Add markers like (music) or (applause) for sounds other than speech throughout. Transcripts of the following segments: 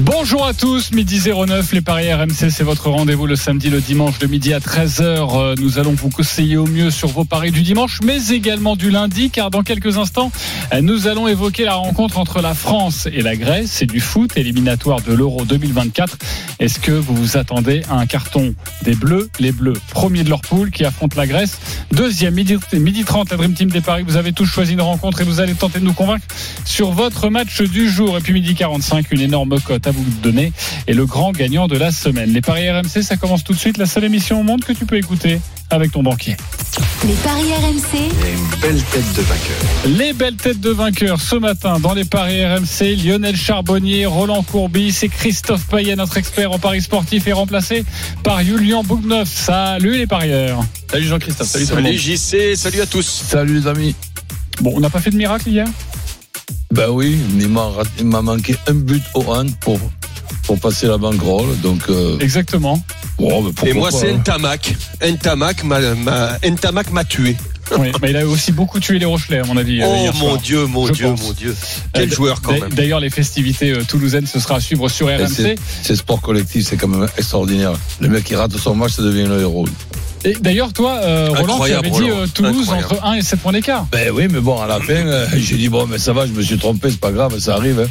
Bonjour à tous, midi 09, les Paris RMC, c'est votre rendez-vous le samedi, le dimanche de midi à 13h. Euh, Nous allons vous conseiller au mieux sur vos paris du dimanche, mais également du lundi, car dans quelques instants, euh, nous allons évoquer la rencontre entre la France et la Grèce. C'est du foot éliminatoire de l'Euro 2024. Est-ce que vous vous attendez à un carton des Bleus? Les Bleus, premier de leur poule, qui affrontent la Grèce. Deuxième, midi, midi 30, la Dream Team des Paris. Vous avez tous choisi une rencontre et vous allez tenter de nous convaincre sur votre match du jour. Et puis midi 45, une énorme cote à vous donner et le grand gagnant de la semaine. Les paris RMC, ça commence tout de suite. La seule émission au monde que tu peux écouter avec ton banquier. Les paris RMC, une belle tête de vainqueur. Les belles têtes de vainqueurs ce matin dans les paris RMC. Lionel Charbonnier, Roland Courbis et Christophe Payet, notre expert en paris sportif, est remplacé par Julien Bougneuf. Salut les parieurs. Salut Jean-Christophe, salut, tout le Salut monde. JC, salut à tous. Salut les amis. Bon, on n'a pas fait de miracle hier? Ben oui, il m'a raté- il m'a manqué un but au hand pour, pour passer la banquerolle. Donc, euh, Exactement. bon, ben pourquoi Et moi, pas, c'est hein. Ntamak. Ntamak m'a, m'a, Ntamak m'a tué. (laughs) Oui, mais il a aussi beaucoup tué les Rochelais, à mon avis. euh, Oh hier mon soir. Dieu, mon Dieu, pense. mon Dieu. Quel Euh, joueur quand même. D'ailleurs, les festivités euh, toulousaines, ce sera à suivre sur RMC. c'est- C'est sport collectif, c'est quand même extraordinaire. Le mec qui rate son match, ça devient le héros. Et d'ailleurs, toi, euh, Roland, tu avais dit euh, Toulouse Incroyable. entre 1 et 7 points d'écart. Ben oui, mais bon, à la fin, euh, (laughs) j'ai dit, bon, mais ça va, je me suis trompé, c'est pas grave, ça arrive. hein.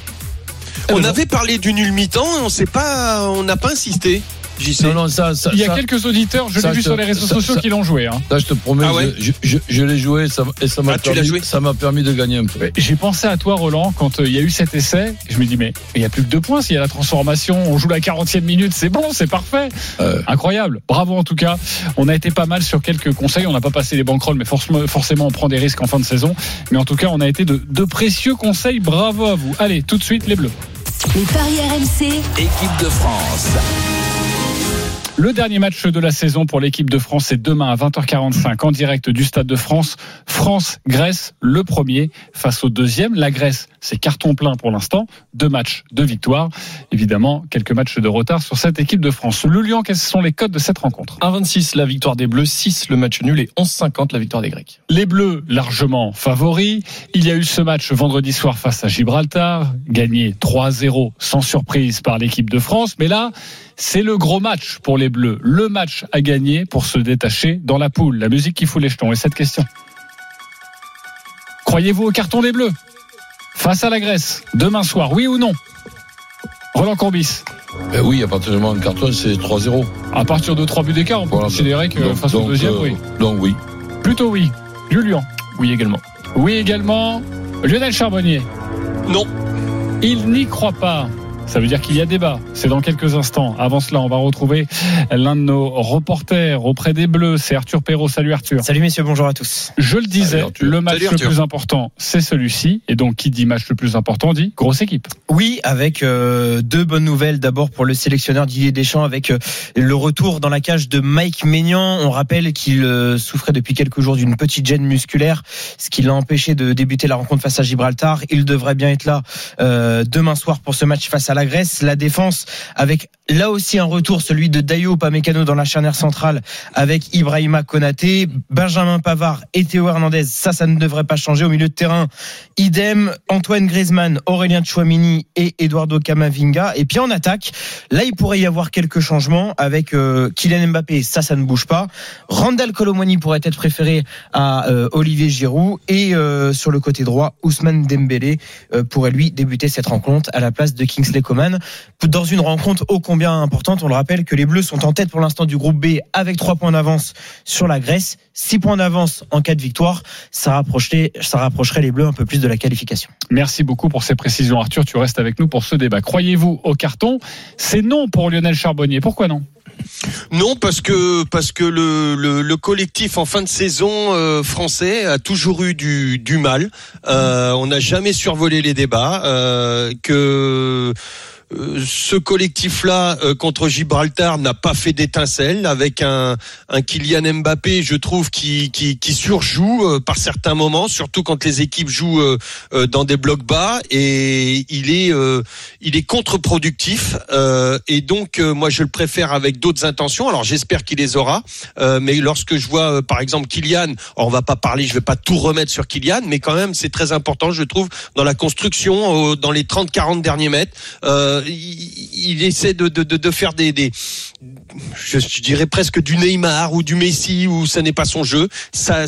On avait parlé du nul mi-temps, on sait pas, on n'a pas insisté. JC. Non, non, ça, ça, Il y a ça, quelques auditeurs, je l'ai vu sur les réseaux ça- sociaux ça- qui l'ont joué. hein. ça, je te promets, Ah ouais je, je, je l'ai joué ça, et ça m'a Ah, permis, ça m'a permis de gagner un peu. J'ai pensé à toi, Roland, quand euh, il y a eu cet essai. Je me dis, mais il y a plus que deux points s'il y a la transformation. On joue la 40e minute, c'est bon, c'est parfait. Euh, Incroyable. Bravo en tout cas. On a été pas mal sur quelques conseils. On n'a pas passé les banquerolles, mais forcément, forcément, on prend des risques en fin de saison. Mais en tout cas, on a été de, de précieux conseils. Bravo à vous. Allez, tout de suite, les Bleus. les paris RMC, Équipe de France. Le dernier match de la saison pour l'équipe de France, c'est demain à 20h45 en direct du Stade de France. France-Grèce, le premier face au deuxième. La Grèce, c'est carton plein pour l'instant. Deux matchs, deux victoires. Évidemment, quelques matchs de retard sur cette équipe de France. Le Lyon, quels sont les codes de cette rencontre? 1,26 la victoire des Bleus, 6 le match nul et 11,50 la victoire des Grecs. Les Bleus, largement favoris. Il y a eu ce match vendredi soir face à Gibraltar, gagné 3-0 sans surprise par l'équipe de France. Mais là, c'est le gros match pour les Bleus. Le match à gagner pour se détacher dans la poule. La musique qui fout les jetons. Et cette question? Croyez-vous au carton des Bleus? Face à la Grèce, demain soir, oui ou non? Roland Courbis. ben oui, à partir du moment où le carton, c'est 3-0. À partir de 3 buts d'écart, on peut Voilà. considérer que Donc- face au deuxième, euh, oui. Donc oui. Plutôt oui. Julien. Oui également. Oui également. Lionel Charbonnier. Non. Il n'y croit pas. Ça veut dire qu'il y a débat. C'est dans quelques instants. Avant cela, on va retrouver l'un de nos reporters auprès des Bleus. C'est Arthur Perrault. Salut Arthur. Salut messieurs, bonjour à tous. Je le disais, Salut, le match Salut, le plus important, c'est celui-ci. Et donc, qui dit match le plus important dit grosse équipe. Oui, avec euh, deux bonnes nouvelles. D'abord pour le sélectionneur Didier Deschamps avec euh, le retour dans la cage de Mike Maignan. On rappelle qu'il euh, souffrait depuis quelques jours d'une petite gêne musculaire, ce qui l'a empêché de débuter la rencontre face à Gibraltar. Il devrait bien être là euh, demain soir pour ce match face à la Grèce. La défense avec là aussi un retour, celui de Dayo Pamecano dans la charnière centrale avec Ibrahima Konaté, Benjamin Pavard et Théo Hernandez. Ça, ça ne devrait pas changer au milieu de terrain. Idem, Antoine Griezmann, Aurélien Chouamini et Eduardo Camavinga. Et puis en attaque, là, il pourrait y avoir quelques changements avec euh, Kylian Mbappé. Ça, ça ne bouge pas. Randall Colomwani pourrait être préféré à euh, Olivier Giroud. Et euh, sur le côté droit, Ousmane Dembélé pourrait lui débuter cette rencontre à la place de Kingsley Coman. Dans une rencontre ô combien importante, on le rappelle que les Bleus sont en tête pour l'instant du groupe B avec 3 points d'avance sur la Grèce. 6 points d'avance en cas de victoire. Ça rapprocherait, ça rapprocherait les Bleus un peu plus de la qualification. Merci beaucoup pour ces précisions, Arthur. Tu restes avec nous pour ce débat. Croyez-vous au carton? C'est non pour Lionel Charbonnier. Pourquoi non? Non, parce que parce que le, le, le collectif en fin de saison euh, français a toujours eu du, du mal. Euh, on n'a jamais survolé les débats. Euh, que euh, ce collectif-là euh, contre Gibraltar n'a pas fait d'étincelle avec un, un Kylian Mbappé, je trouve, qui, qui, qui surjoue euh, par certains moments, surtout quand les équipes jouent euh, euh, dans des blocs bas et il est, il est contre-productif et donc moi je le préfère avec d'autres intentions. Alors j'espère qu'il les aura, mais lorsque je vois par exemple Kylian, on va pas parler, je vais pas tout remettre sur Kylian, mais quand même c'est très important, je trouve, dans la construction, dans les 30-40 derniers mètres, euh, il, il essaie de, de, de, faire des, des je, je dirais presque du Neymar ou du Messi où ça n'est pas son jeu. Ça,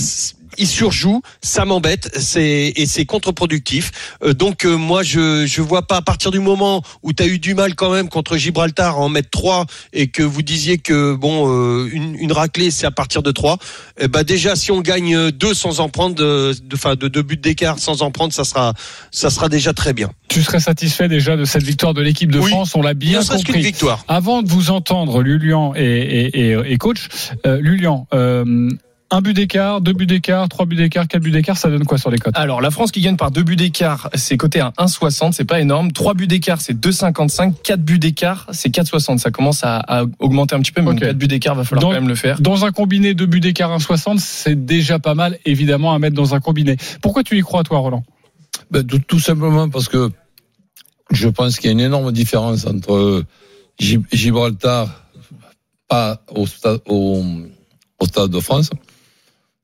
il surjoue, ça m'embête, c'est et c'est contre-productif. Euh, donc euh, moi je je vois pas à partir du moment où tu as eu du mal quand même contre Gibraltar à en mettre trois et que vous disiez que bon euh, une, une raclée c'est à partir de trois. Eh ben déjà si on gagne deux sans en prendre de enfin de, deux buts d'écart sans en prendre ça sera ça sera déjà très bien. Tu serais satisfait déjà de cette victoire de l'équipe de Oui. France, on l'a bien qu'une compris. victoire. Avant de vous entendre, Lulian et, et, et, et coach, euh, Lulian, euh, un but d'écart, deux buts d'écart, trois buts d'écart, quatre buts d'écart, ça donne quoi sur les cotes? Alors, la France qui gagne par deux buts d'écart, c'est coté à 1,60, c'est pas énorme. Trois buts d'écart, c'est 2,55. Quatre buts d'écart, c'est 4,60. Ça commence à, à augmenter un petit peu, mais quatre buts d'écart, va falloir quand même le faire. Dans un combiné, deux buts d'écart, 1,60, c'est déjà pas mal, évidemment, à mettre dans un combiné. Pourquoi tu y crois, toi, Roland? Ben, tout, tout simplement parce que je pense qu'il y a une énorme différence entre euh, Gib- Gibraltar, pas au stade, au, au stade de France,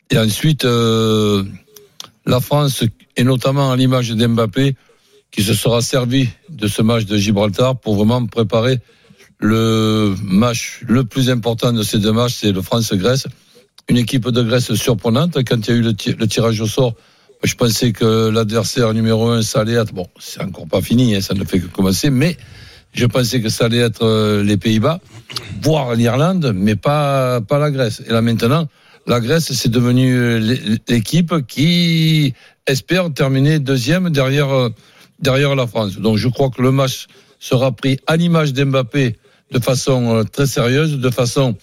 et ensuite euh, la France, et notamment à l'image d'Mbappé, qui se sera servi de ce match de Gibraltar pour vraiment préparer le match le plus important de ces deux matchs, c'est le France-Grèce. Une équipe de Grèce surprenante. Quand il y a eu le, ti- le tirage au sort, je pensais que l'adversaire numéro un, ça allait être, bon, c'est encore pas fini, hein, ça ne fait que commencer, mais je pensais que ça allait être euh, les Pays-Bas, voire l'Irlande, mais pas, pas la Grèce. Et là maintenant, la Grèce, c'est devenu euh, l'é- l'équipe qui espère terminer deuxième derrière, euh, derrière la France. Donc je crois que le match sera pris à l'image d'Mbappé de façon euh, très sérieuse, de façon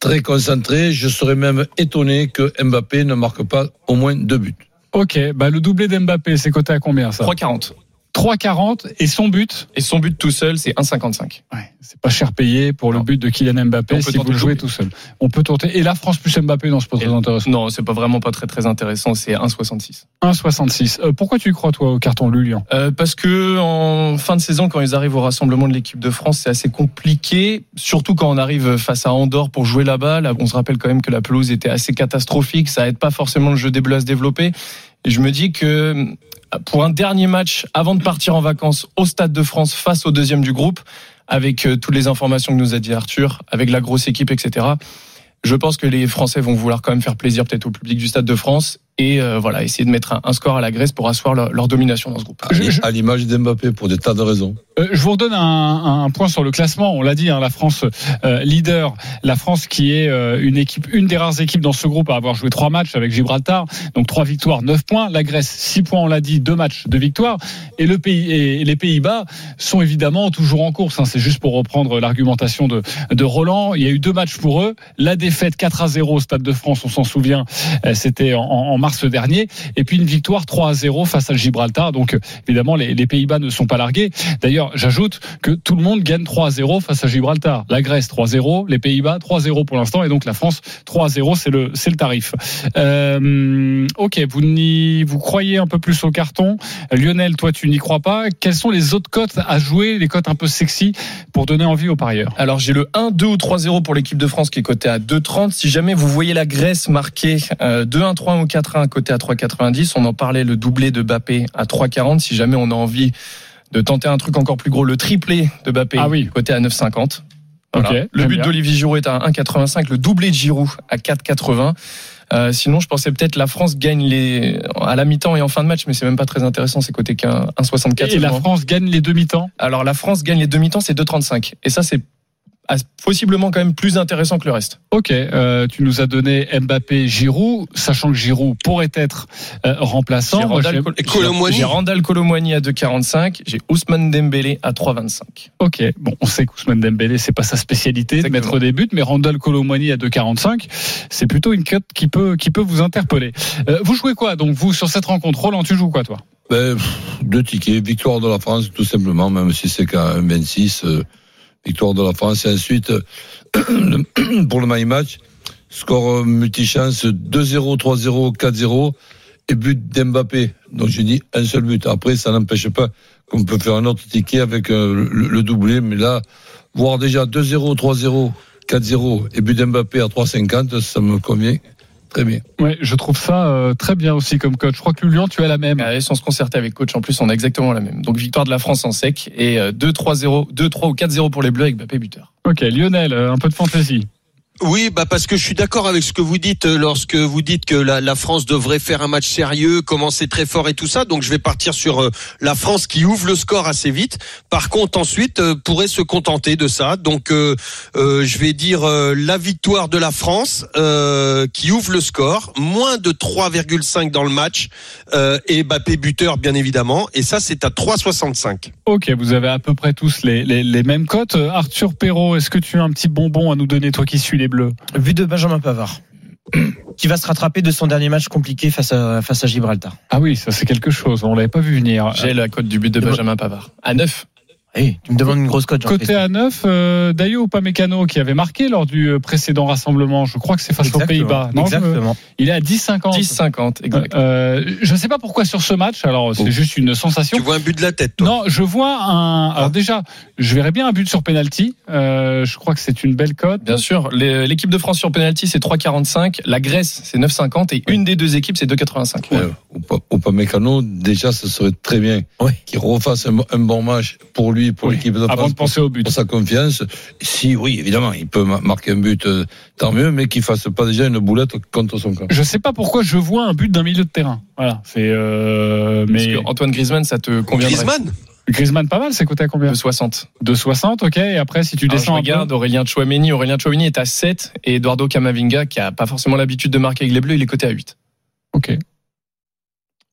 très concentrée. Je serais même étonné que Mbappé ne marque pas au moins deux buts. Ok, bah le doublé d'Mbappé, c'est coté à combien ça? 3,40. 3,40 et son but Et son but tout seul, c'est 1,55. Ouais, c'est pas cher payé pour le Non. but de Kylian Mbappé si vous le jouez tout seul. On peut tenter. Et la France plus Mbappé, non, c'est pas très Et- intéressant. Non, c'est pas vraiment pas très très intéressant, c'est 1,66. 1,66. Euh, pourquoi tu crois, toi, au carton Lulian Euh, parce que en fin de saison, quand ils arrivent au rassemblement de l'équipe de France, c'est assez compliqué, surtout quand on arrive face à Andorre pour jouer là-bas. Là, on se rappelle quand même que la pelouse était assez catastrophique, ça aide pas forcément le jeu des Bleus à se développer. Je me dis que pour un dernier match avant de partir en vacances au Stade de France face au deuxième du groupe, avec euh, toutes les informations que nous a dit Arthur, avec la grosse équipe, etc. Je pense que les Français vont vouloir quand même faire plaisir peut-être au public du Stade de France et euh, voilà essayer de mettre un, un score à la Grèce pour asseoir leur, leur domination dans ce groupe. À Je- je- à l'image d'Mbappé pour des tas de raisons. Euh, je vous redonne un, un point sur le classement. On l'a dit, hein, la France euh, leader, la France qui est euh, une équipe, une des rares équipes dans ce groupe à avoir joué trois matchs avec Gibraltar, donc trois victoires, neuf points. La Grèce, six points, on l'a dit, deux matchs, deux victoires. Et le pays et les Pays-Bas sont évidemment toujours en course. hein. C'est juste pour reprendre l'argumentation de, de Roland. Il y a eu deux matchs pour eux. La défaite 4 à 0 au Stade de France, on s'en souvient, euh, c'était en, en mars dernier. Et puis une victoire 3 à 0 face à Gibraltar. Donc évidemment, les, Pays-Bas ne sont pas largués. D'ailleurs, j'ajoute que tout le monde gagne 3 à 0 face à Gibraltar. La Grèce 3 à 0, les Pays-Bas 3 à 0 pour l'instant, et donc la France 3 à 0, c'est le, c'est le tarif. Euh, ok, vous, n'y- vous croyez un peu plus au carton. Lionel, toi, tu n'y crois pas. Quelles sont les autres cotes à jouer, les cotes un peu sexy, pour donner envie aux parieurs Alors j'ai le 1, 2 ou 3-0 pour l'équipe de France qui est coté à 2,30. Si jamais vous voyez la Grèce marquer euh, 2-1, 3-1 ou 4-1 coté à 3,90, on en parlait le doublé de Bappé à 3,40. Si jamais on a envie de tenter un truc encore plus gros, le triplé de Bappé Ah oui. coté à 9,50. Voilà. Le but d'Olivier Giroud est à 1,85. Le doublé de Giroud à 4,80. Euh, sinon, je pensais peut-être la France gagne les à la mi-temps et en fin de match, mais c'est même pas très intéressant. C'est coté qu'à 1,64. Et la. France gagne les demi-temps Alors la France gagne les demi-temps, c'est 2,35. Et ça, c'est possiblement quand même plus intéressant que le reste. Ok, euh, tu nous as donné Mbappé, Giroud, sachant que Giroud pourrait être euh, remplaçant. J'ai Randall, Colomwani. j'ai Randall Colomwani à 2,45. J'ai Ousmane Dembélé à 3,25. Ok, bon, on sait qu'Ousmane Dembélé, c'est pas sa spécialité de mettre des buts, mais Randall Colomwani à 2,45, c'est plutôt une cote qui peut, qui peut vous interpeller. Euh, vous jouez quoi donc vous sur cette rencontre Roland, tu joues quoi toi? Ben, pff, deux tickets, victoire de la France, tout simplement, même si c'est qu'à 1,26, euh, victoire de la France. Et ensuite, euh, (clears throat) pour le my match, score euh, multichance 2-0, 3-0, 4-0 et but d'Mbappé. Donc j'ai dit un seul but. Après, ça n'empêche pas qu'on peut faire un autre ticket avec euh, le, le doublé, mais là, voir déjà 2-0, 3-0, 4-0 et but d'Mbappé à 3,50, ça me convient très bien. Ouais, je trouve ça euh, très bien aussi comme coach. Je crois que Lyon, tu as la même. Ouais, sans se concerter avec coach, en plus, on a exactement la même. Donc, victoire de la France en sec et euh, 2-3-0, 2-3 ou 4-0 pour les Bleus avec Mbappé buteur. Ok, Lionel, euh, un peu de fantaisie. Oui, bah parce que je suis d'accord avec ce que vous dites euh, lorsque vous dites que la, France devrait faire un match sérieux, commencer très fort et tout ça. Donc je vais partir sur euh, la France qui ouvre le score assez vite. Par contre, ensuite euh, pourrait se contenter de ça. Donc je vais dire la victoire de la France qui ouvre le score, moins de 3,5 dans le match et Mbappé buteur bien évidemment. Et ça c'est à 3,65. Ok, vous avez à peu près tous les, les, les mêmes cotes. Arthur Perrault, est-ce que tu as un petit bonbon à nous donner, toi qui suis les Bleus But de Benjamin Pavard. (clears throat) Qui va se rattraper de son dernier match compliqué face à, face à Gibraltar. Ah oui, ça c'est quelque chose, on l'avait pas vu venir. J'ai la cote du but de Benjamin Pavard. À 9. Hey, tu me demandes une grosse cote. Côté à 9, euh, Dayo Upamecano qui avait marqué lors du euh, précédent rassemblement, je crois que c'est face aux. Pays-Bas. Je Exactement. Il est à 10,50. 10-50, exact. Euh, je ne sais pas pourquoi sur ce match, alors c'est Oh. juste une sensation. Tu vois un but de la tête. Toi. Non, je vois un. Alors déjà, je verrais bien un but sur penalty. Euh, je crois que c'est une belle cote. Bien sûr, l'équipe de France sur penalty c'est 3,45, la Grèce c'est 9,50 et une des deux équipes c'est 2,85. Euh, Ou pas Mécano, déjà, ce serait très bien Ouais. qu'il refasse un, un bon match pour lui, pour Oui, l'équipe de Avant de penser au but. pour sa confiance. Si, oui, évidemment, il peut ma- marquer un but, euh, tant mieux, mais qu'il fasse pas déjà une boulette contre son camp. Je sais pas pourquoi je vois un but d'un milieu de terrain. Voilà, c'est. Euh, Parce mais que Antoine Griezmann ça te conviendrait Griezmann? Griezmann pas mal, c'est coté à combien? De 60. De 60, ok. Et après, si tu Alors, je descends un regarde peu. Aurélien Chouameni, Aurélien Chouameni est à 7 et Eduardo Camavinga qui a pas forcément l'habitude de marquer avec les Bleus, il est coté à 8. Ok.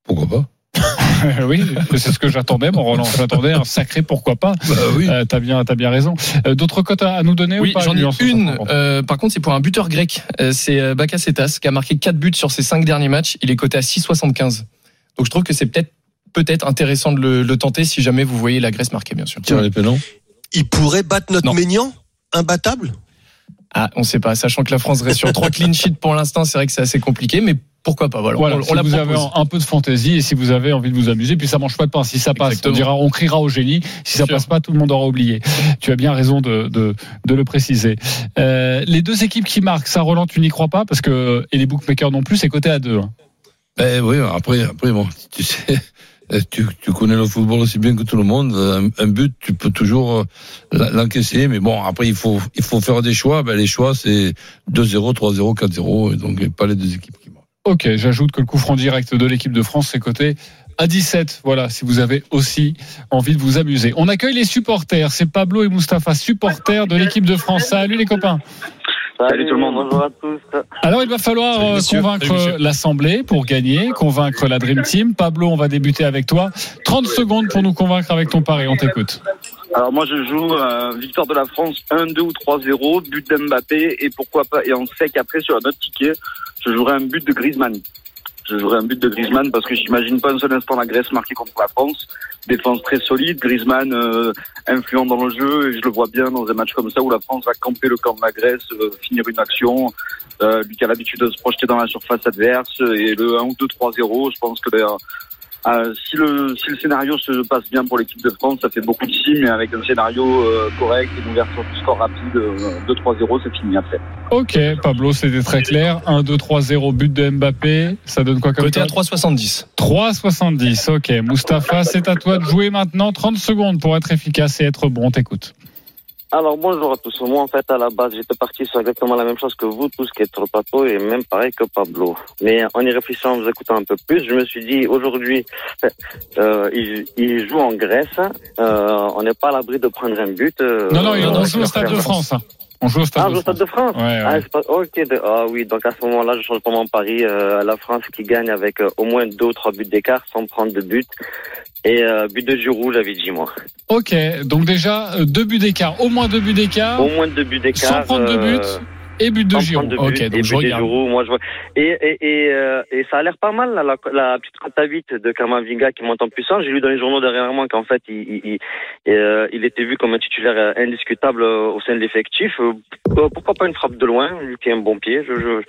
Pourquoi pas? (laughs) (laughs) oui, c'est ce que j'attendais, mon Roland. J'attendais un sacré pourquoi pas. Bah oui. Euh, t'as bien, t'as bien raison. Euh, D'autres cotes à à nous donner Oui, ou pas j'en ai une. 150? euh, par contre, c'est pour un buteur grec. Euh, c'est Bakasetas qui a marqué 4 buts sur ses 5 derniers matchs. Il est coté à 6,75. Donc je trouve que c'est peut-être peut-être intéressant de le, le tenter si jamais vous voyez la Grèce marquer, bien sûr. Tire les pénons. Il pourrait battre notre Non. Ménian Imbattable? Ah, on sait pas. Sachant que la France reste sur 3 (laughs) clean sheets pour l'instant, c'est vrai que c'est assez compliqué, mais pourquoi pas. Voilà, Voilà, on, si on la vous avez propose. un, un peu de fantaisie et si vous avez envie de vous amuser, puis ça mange pas de pain. Si ça passe, Exactement. on dira, on criera au génie. Si ça Sûr. passe pas, tout le monde aura oublié. Tu as bien raison de, de, de le préciser. Euh, les deux équipes qui marquent, ça Roland, tu n'y crois pas? Parce que et les bookmakers non plus, c'est coté à deux. Ben oui, après, après bon, tu sais, tu, tu connais le football aussi bien que tout le monde. Un, un but, tu peux toujours euh, l'en- l'encaisser, mais bon, après, il faut, il faut faire des choix. Ben, les choix, c'est 2-0, 3-0, 4-0, et donc pas les deux équipes qui marquent. Ok, j'ajoute que le coup franc direct de l'équipe de France, c'est coté à 17. Voilà, si vous avez aussi envie de vous amuser. On accueille les supporters. C'est Pablo et Mustapha, supporters de l'équipe de France. Salut les copains. Salut tout le monde, bonjour à tous. Alors il va falloir Salut, euh, monsieur. convaincre Salut, monsieur. l'Assemblée pour gagner, convaincre la Dream Team. Pablo, on va débuter avec toi. 30 secondes pour nous convaincre avec ton pari. On t'écoute. Alors moi je joue euh, victoire de la France 1-2 ou 3-0, but d'Mbappé et pourquoi pas, et en sec après sur un autre ticket, je jouerai un but de Griezmann. Je jouerai un but de Griezmann parce que j'imagine pas un seul instant la Grèce marquer contre la France. Défense très solide, Griezmann euh, influent dans le jeu et je le vois bien dans un match comme ça où la France va camper le camp de la Grèce, euh, finir une action. Euh, lui qui a l'habitude de se projeter dans la surface adverse et le 1 ou 2 3-0, je pense que ben, euh, si le si le scénario se passe bien pour l'équipe de France, ça fait beaucoup de si, mais avec un scénario euh, correct, une ouverture du score rapide, euh, 2-3-0, c'est fini après. Ok, Pablo, c'était très clair. 1, 2, 3, 0, but de Mbappé. Ça donne quoi comme Coté à cote 3,70. 3,70. Ok, Mustapha, c'est à toi de jouer maintenant. 30 secondes pour être efficace et être bon. On t'écoute. Alors bonjour à tous. Moi en fait à la base j'étais parti sur exactement la même chose que vous tous qui êtes le plateau et même pareil que Pablo. Mais en y réfléchissant, en vous écoutant un peu plus, je me suis dit aujourd'hui euh, il, il joue en Grèce, euh, on n'est pas à l'abri de prendre un but. euh, Non, non, il- avec joue au Stade de. France. On joue au Stade Ah, de au Stade France. de France Ouais, Ah, ouais. c'est pas... Ok, de- ah oui, donc à ce moment-là, je change pas mon pari. Euh, la France qui gagne avec euh, au moins deux ou trois buts d'écart sans prendre de but. Et euh, but de Giroud, j'avais dit moi. Ok, donc déjà, euh, deux buts d'écart. Au moins deux buts d'écart. Au moins deux buts d'écart. Sans prendre de but. Et but de Giroud. de Ok, et donc je regarde. Moi je vois. Et, et, et, euh, et ça a l'air pas mal, là, la, la petite cote à 8 de Kamavinga qui monte en puissance. J'ai lu dans les journaux dernièrement qu'en fait, il, il, il, euh, il était vu comme un titulaire euh, indiscutable euh, au sein de l'effectif. Euh, Pourquoi pas une frappe de loin, lui qui a un bon pied. Je, je,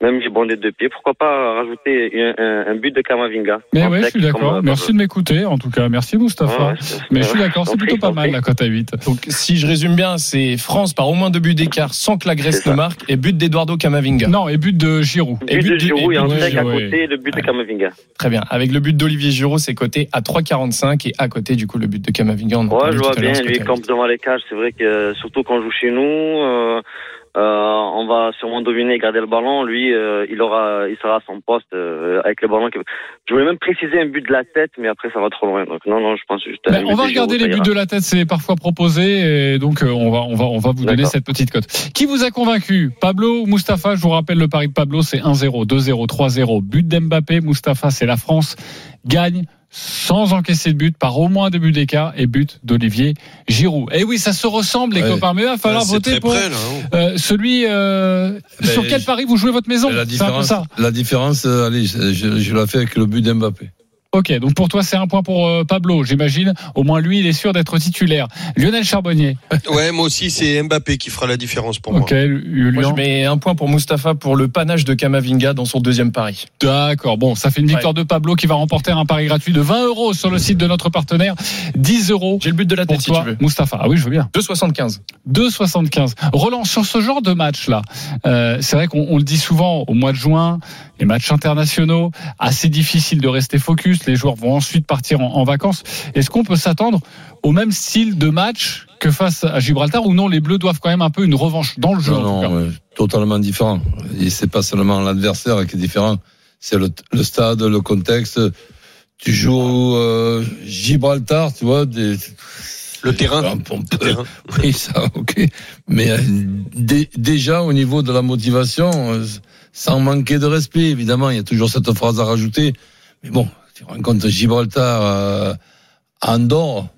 même j'ai bondé de deux pieds. Pourquoi pas rajouter un, un, un but de Kamavinga? Mais ouais, je suis d'accord. Merci de m'écouter, en tout cas. Merci. Ouais, c'est- Mais je suis d'accord, c'est plutôt pas mal la cote à 8. Donc, si je résume bien, c'est France par au moins deux buts d'écart sans que la Grèce ne marque et but d'Eduardo Camavinga. Non, et but de Giroud. But Et but de- Giroud et de sec à côté le but de Kamavinga. Très bien. Avec le but d'Olivier Giroud, c'est coté à 3,45 et à côté, du coup, le but de Camavinga. On en Ouais, je vois bien. Lui, il à campe devant les cages. C'est vrai que euh, surtout quand on joue chez nous, euh, on va sûrement dominer et garder le ballon. Lui, euh, il aura, il sera à son poste euh, avec le ballon. Je voulais même préciser un but de la tête, mais après ça va trop loin. Donc non, non, je pense juste. Ben, on va de regarder les buts de la tête, c'est parfois proposé, et donc euh, on va on va on va vous donner cette petite cote. Qui vous a convaincu? Pablo ou Mustapha? Je vous rappelle le pari de Pablo, c'est 1-0, 2-0, 3-0. But d'Mbappé, Mustapha, c'est la France gagne sans encaisser de but par au moins deux buts d'écart et but d'Olivier Giroud. Et oui, ça se ressemble les Ouais. copains, mais il va falloir Ah, voter pour près, là, hein. euh, celui euh, Ben, sur quel pari vous jouez votre maison? La différence, ça. la différence, euh, allez, je, je, je la fais avec le but d'Mbappé. Ok, donc pour toi c'est un point pour euh, Pablo, j'imagine. Au moins lui, il est sûr d'être titulaire. Lionel Charbonnier. (laughs) Ouais, moi aussi, c'est Mbappé qui fera la différence pour Ok, moi. Moi, Julien. je mets un point pour Mustapha pour le panache de Camavinga dans son deuxième pari. D'accord. Bon, ça fait une victoire de Pablo qui va remporter un pari gratuit de 20 euros sur le site de notre partenaire. 10 euros J'ai le but de la pour tête si toi, tu veux. Mustapha. Ah oui, je veux bien. 2,75. 2,75. Roland, sur ce genre de match-là, euh, c'est vrai qu'on on le dit souvent au mois de juin, les matchs internationaux, assez difficile de rester focus. Les joueurs vont ensuite partir en, en vacances. Est-ce qu'on peut s'attendre au même style de match que face à Gibraltar ou non Les Bleus doivent quand même un peu une revanche dans le jeu. Non, en tout cas. non, totalement différent. Et c'est pas seulement l'adversaire qui est différent, c'est le, le stade, le contexte. Tu joues euh, Gibraltar, tu vois, des, Le terrain. Le terrain. (laughs) Oui, ça, ok. Mais euh, dé- déjà au niveau de la motivation, euh, sans manquer de respect, évidemment, il y a toujours cette phrase à rajouter. Mais bon, tu rencontres Gibraltar euh, à Andorre.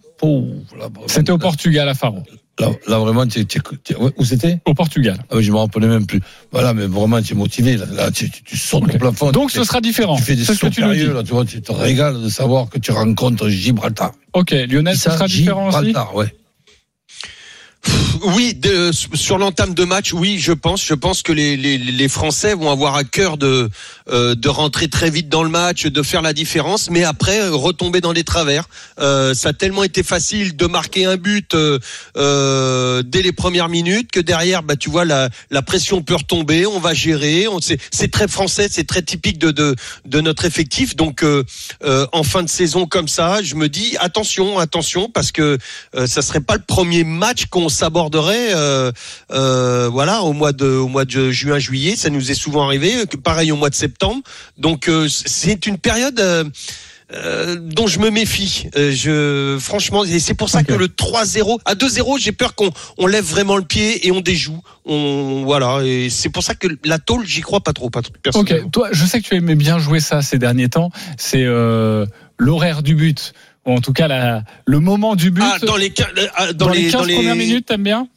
C'était au Portugal à Faro. Là, là, vraiment, tu, tu- tu- ouais, où c'était? Au Portugal. ah, oui, Je me rappelais même plus. Voilà, mais vraiment, tu es motivé. Là, Là, tu, tu, tu sautes Ok. au plafond. Donc ce sera différent. tu fais des C'est ce que sauts tu périlleux, là, tu vois, tu te régales de savoir que tu rencontres Gibraltar. Ok, Lionel, ce sera différent aussi? Gibraltar, ouais. Oui, de- sur l'entame de match, oui, je pense. Je pense que les, les, les Français vont avoir à cœur de euh, de rentrer très vite dans le match, de faire la différence, mais après retomber dans les travers. Euh, ça a tellement été facile de marquer un but euh, euh, dès les premières minutes que derrière, bah tu vois, la, la pression peut retomber. On va gérer. On c'est très français, c'est très typique de de, de notre effectif. Donc euh, euh, en fin de saison comme ça, je me dis attention, attention, parce que ça serait pas le premier match qu'on s'aborderait euh, euh, voilà au mois de au mois de juin juillet ça nous est souvent arrivé pareil au mois de septembre donc euh, c'est une période euh, dont je me méfie. Euh, je franchement et c'est pour ça que le 3-0 à 2-0, j'ai peur qu'on on lève vraiment le pied et on déjoue. On voilà et c'est pour ça que la tôle, j'y crois pas trop pas trop. Ok, toi, je sais que tu aimais bien jouer ça ces derniers temps. C'est euh, l'horaire du but, ou en tout cas la, le moment du but. Ah, dans les euh, dans, Dans les 15 dans les premières minutes, t'aimes bien?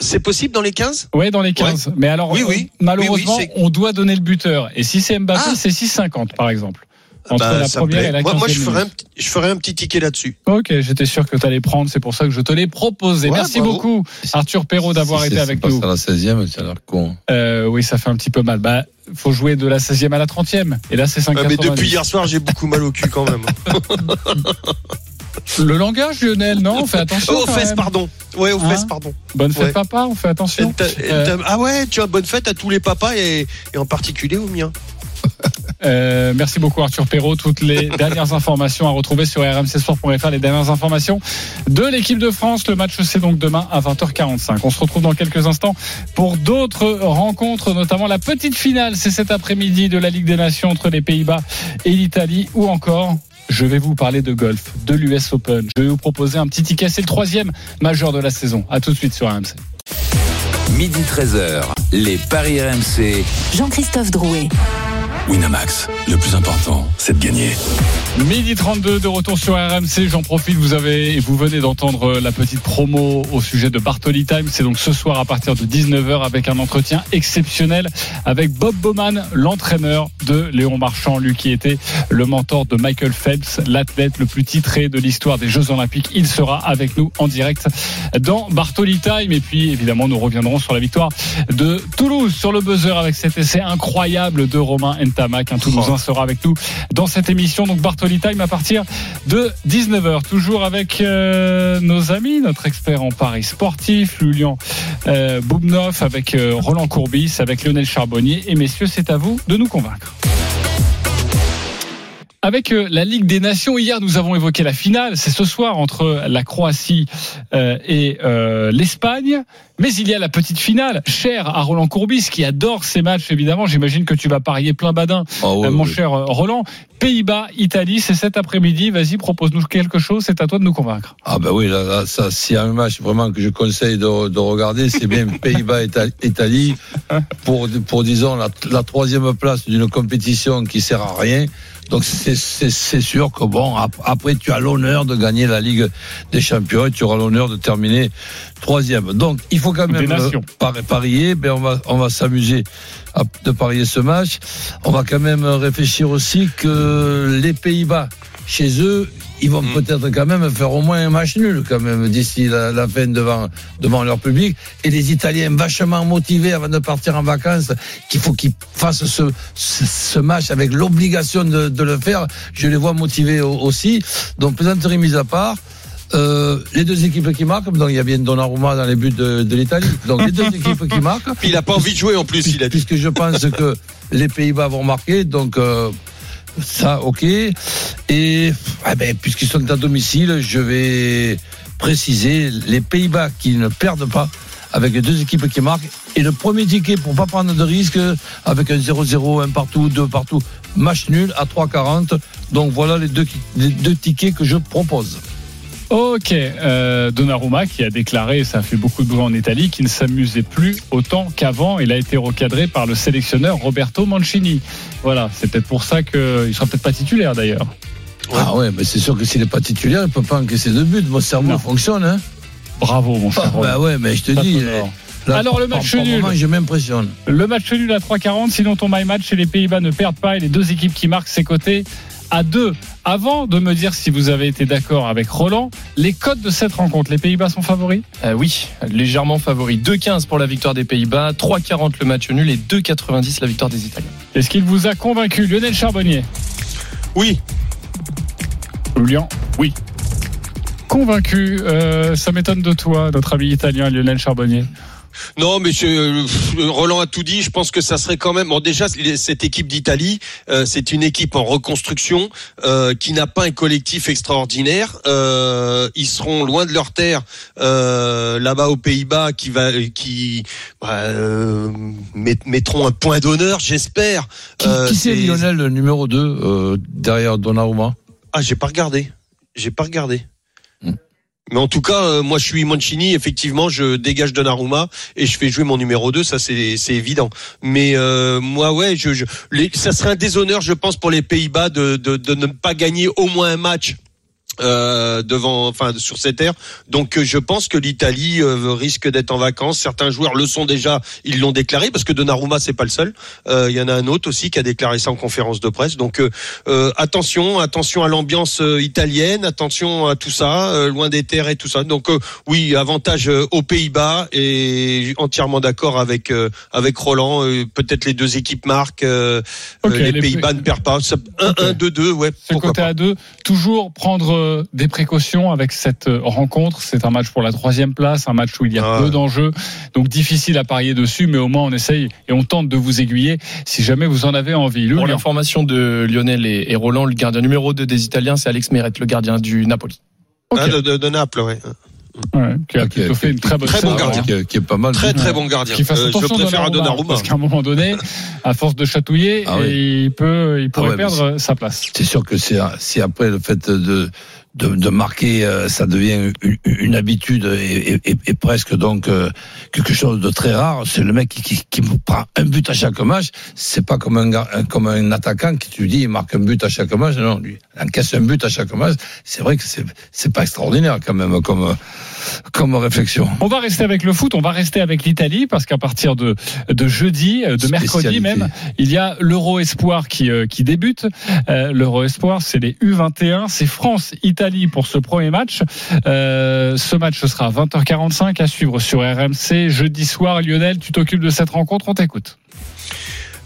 C'est possible dans les 15 Ouais, dans les 15. Mais alors, Oui, oui. malheureusement, Oui, oui, on doit donner le buteur. Et si c'est Mbappé, Ah. c'est 6,50 par exemple. Entre Bah, la ça me première et la moi, 15 moi, je ferais un, petit- je ferais un petit ticket là-dessus. Ok, j'étais sûr que tu allais prendre, c'est pour ça que je te l'ai proposé. Ouais, Merci bravo. beaucoup, Arthur Perrault, d'avoir Si été avec nous. à la 16e, ça a l'air con. Euh, oui, ça fait un petit peu mal. Bah, faut jouer de la 16e à la 30e. Et là, c'est 5 Ouais, mais depuis hier soir, j'ai beaucoup mal au cul quand même. (laughs) Le langage, Lionel, non, on fait attention. Oh, aux fesses, même. pardon. Ouais, aux Hein fesses, pardon. Bonne fête, Ouais. papa, on fait attention. T'as- Euh, t'as- Ah ouais, tu as bonne fête à tous les papas et, et en particulier au mien. (laughs) Euh, merci beaucoup Arthur Perrault. Toutes les (laughs) dernières informations à retrouver sur rmcsport.fr, les dernières informations de l'équipe de France. Le match c'est donc demain à 20h45. On se retrouve dans quelques instants pour d'autres rencontres, notamment la petite finale. C'est cet après-midi de la Ligue des Nations entre les Pays-Bas et l'Italie ou encore je vais vous parler de golf, de l'US Open. Je vais vous proposer un petit ticket. C'est le troisième majeur de la saison. À tout de suite sur RMC. Midi 13h, les Paris RMC. Jean-Christophe Drouet. Winamax, le plus important, c'est de gagner. Midi 32 de retour sur RMC. J'en profite, vous avez vous venez d'entendre la petite promo au sujet de Bartoli Time. C'est donc ce soir à partir de 19h avec un entretien exceptionnel avec Bob Bowman, l'entraîneur de Léon Marchand, lui qui était le mentor de Michael Phelps, l'athlète le plus titré de l'histoire des Jeux Olympiques. Il sera avec nous en direct dans Bartoli Time. Et puis évidemment, nous reviendrons sur la victoire de Toulouse sur le buzzer avec cet essai incroyable de Romain Ntamak. Un Toulousain sera avec nous dans cette émission. Donc Bartoli Time à partir de 19h. Toujours avec euh, nos amis, notre expert en paris sportif, Julian euh, Boubnov, avec euh, Roland Courbis, avec Lionel Charbonnier. Et messieurs, c'est à vous de nous convaincre. Avec euh, la Ligue des Nations, hier nous avons évoqué la finale, c'est ce soir entre la Croatie euh, et euh, l'Espagne, mais il y a la petite finale, chère à Roland Courbis qui adore ces matchs évidemment, j'imagine que tu vas parier plein badin, Ah mon cher Roland. Pays-Bas, Italie, c'est cet après-midi, vas-y propose-nous quelque chose, c'est à toi de nous convaincre. Ah ben oui, là, là, ça, s'il y a un match vraiment que je conseille de, de regarder, c'est bien (laughs) Pays-Bas Ita- Italie. Pour pour disons la, la troisième place d'une compétition qui sert à rien. Donc c'est sûr que bon ap- après tu as l'honneur de gagner la Ligue des Champions et tu auras l'honneur de terminer troisième. Donc il faut quand même euh, par- parier. Ben on va on va s'amuser de parier ce match. On va quand même réfléchir aussi que les Pays-Bas chez eux ils vont Mm. peut-être quand même faire au moins un match nul quand même d'ici la, la fin devant devant leur public et les Italiens vachement motivés avant de partir en vacances qu'il faut qu'ils fassent ce, ce, ce match avec l'obligation de, de le faire je les vois motivés au- aussi donc plaisanterie mise à part euh, les deux équipes qui marquent, donc il y a bien Donnarumma dans les buts de, de l'Italie. Donc les deux (laughs) équipes qui marquent. Puis il a pas envie de jouer en plus, il a dit. Puisque je pense que les Pays-Bas vont marquer, donc euh, ça, ok. Et eh ben, puisqu'ils sont à domicile, je vais préciser les Pays-Bas qui ne perdent pas avec deux équipes qui marquent. Et le premier ticket pour pas prendre de risque avec un 0-0, un partout, deux partout, match nul à 3,40. Donc voilà les deux tickets que je propose. Ok, euh, Donnarumma qui a déclaré, ça a fait beaucoup de bruit en Italie, qu'il ne s'amusait plus autant qu'avant. Il a été recadré par le sélectionneur Roberto Mancini. Voilà, c'est peut-être pour ça qu'il sera peut-être pas titulaire d'ailleurs. Ah ouais, mais c'est sûr que s'il n'est pas titulaire, il peut pas encaisser de but. Mon cerveau Non. fonctionne, hein. Bravo mon cher. Ah, bah ouais, mais je te Ça dis. là, Alors, le match nul. moment, je m'impressionne. Le match nul à 3,40, sinon ton my match et les Pays-Bas ne perdent pas et les deux équipes qui marquent ses côtés à 2. Avant de me dire si vous avez été d'accord avec Roland, les codes de cette rencontre, les Pays-Bas sont favoris? Euh, oui, légèrement favori. 2,15 pour la victoire des Pays-Bas, 3,40 le match nul et 2,90 la victoire des Italiens. Est-ce qu'il vous a convaincu Lionel Charbonnier? Oui, Julien? Oui. Convaincu, euh, ça m'étonne de toi, notre ami italien Lionel Charbonnier. Non, mais je- euh, Roland a tout dit. Je pense que ça serait quand même. Bon, déjà, cette équipe d'Italie, euh, c'est une équipe en reconstruction euh, qui n'a pas un collectif extraordinaire. Euh, ils seront loin de leur terre là-bas aux Pays-Bas, qui va, qui bah, met- mettront un point d'honneur, j'espère. Qui, qui c'est Lionel, le numéro 2, derrière Donnarumma? Ah, j'ai pas regardé. J'ai pas regardé. Mais en tout cas, euh, moi je suis Mancini, effectivement, je dégage Donnarumma et je fais jouer mon numéro 2, ça c'est c'est évident. Mais euh, moi ouais, je, je les, ça serait un déshonneur je pense pour les Pays-Bas de, de ne pas gagner au moins un match euh, devant, enfin sur cette terre. Donc euh, je pense que l'Italie euh, risque d'être en vacances. Certains joueurs le sont déjà, ils l'ont déclaré parce que Donnarumma c'est pas le seul. Euh, Il y en a un autre aussi qui a déclaré ça en conférence de presse. Donc attention, attention à l'ambiance italienne, attention à tout ça, loin des terres et tout ça. Donc euh, oui, avantage aux Pays-Bas et entièrement d'accord avec euh, avec Roland. Peut-être les deux équipes marquent. Ok, euh, les, les Pays-Bas Pays- ne perdent pas. 1-1, 2-2, ouais. Ce Pourquoi côté pas. à deux, toujours prendre euh, des précautions avec cette euh, rencontre. C'est un match pour la troisième place, un match où il y a Ah peu d'enjeux, donc difficile à parier dessus, mais au moins on essaye et on tente de vous aiguiller si jamais vous en avez envie. Pour l'information de Lionel et, Roland, le gardien numéro 2 des Italiens, c'est Alex Meret, le gardien du Napoli. Hein, de, de- de Naples, ouais. Ouais, qui a plutôt fait une très bonne Très bon gardien. qui, est- qui est pas mal. Très très bon gardien. Qu'il fasse Euh, je le attention préfère à Donnarumma, parce qu'à un moment donné, à force de chatouiller, Ah oui. il peut, il pourrait ouais, mais perdre sa place. C'est sûr que c'est si après le fait de de, de marquer, euh, ça devient une, une habitude et, et- et presque donc euh, quelque chose de très rare. C'est le mec qui, qui, qui prend un but à chaque match. C'est pas comme un, comme un attaquant qui tu dis il marque un but à chaque match. Non, lui il encaisse un but à chaque match. C'est vrai que c'est c'est pas extraordinaire quand même comme comme réflexion. On va rester avec le foot, on va rester avec l'Italie parce qu'à partir de, de jeudi, euh, de mercredi même, il y a l'Euro Espoir qui, euh, qui débute. Euh, L'Euro Espoir, c'est les U21, c'est France-Italie pour ce premier match. Euh, ce match sera à 20h45 à suivre sur RMC jeudi soir. Lionel, tu t'occupes de cette rencontre, on t'écoute.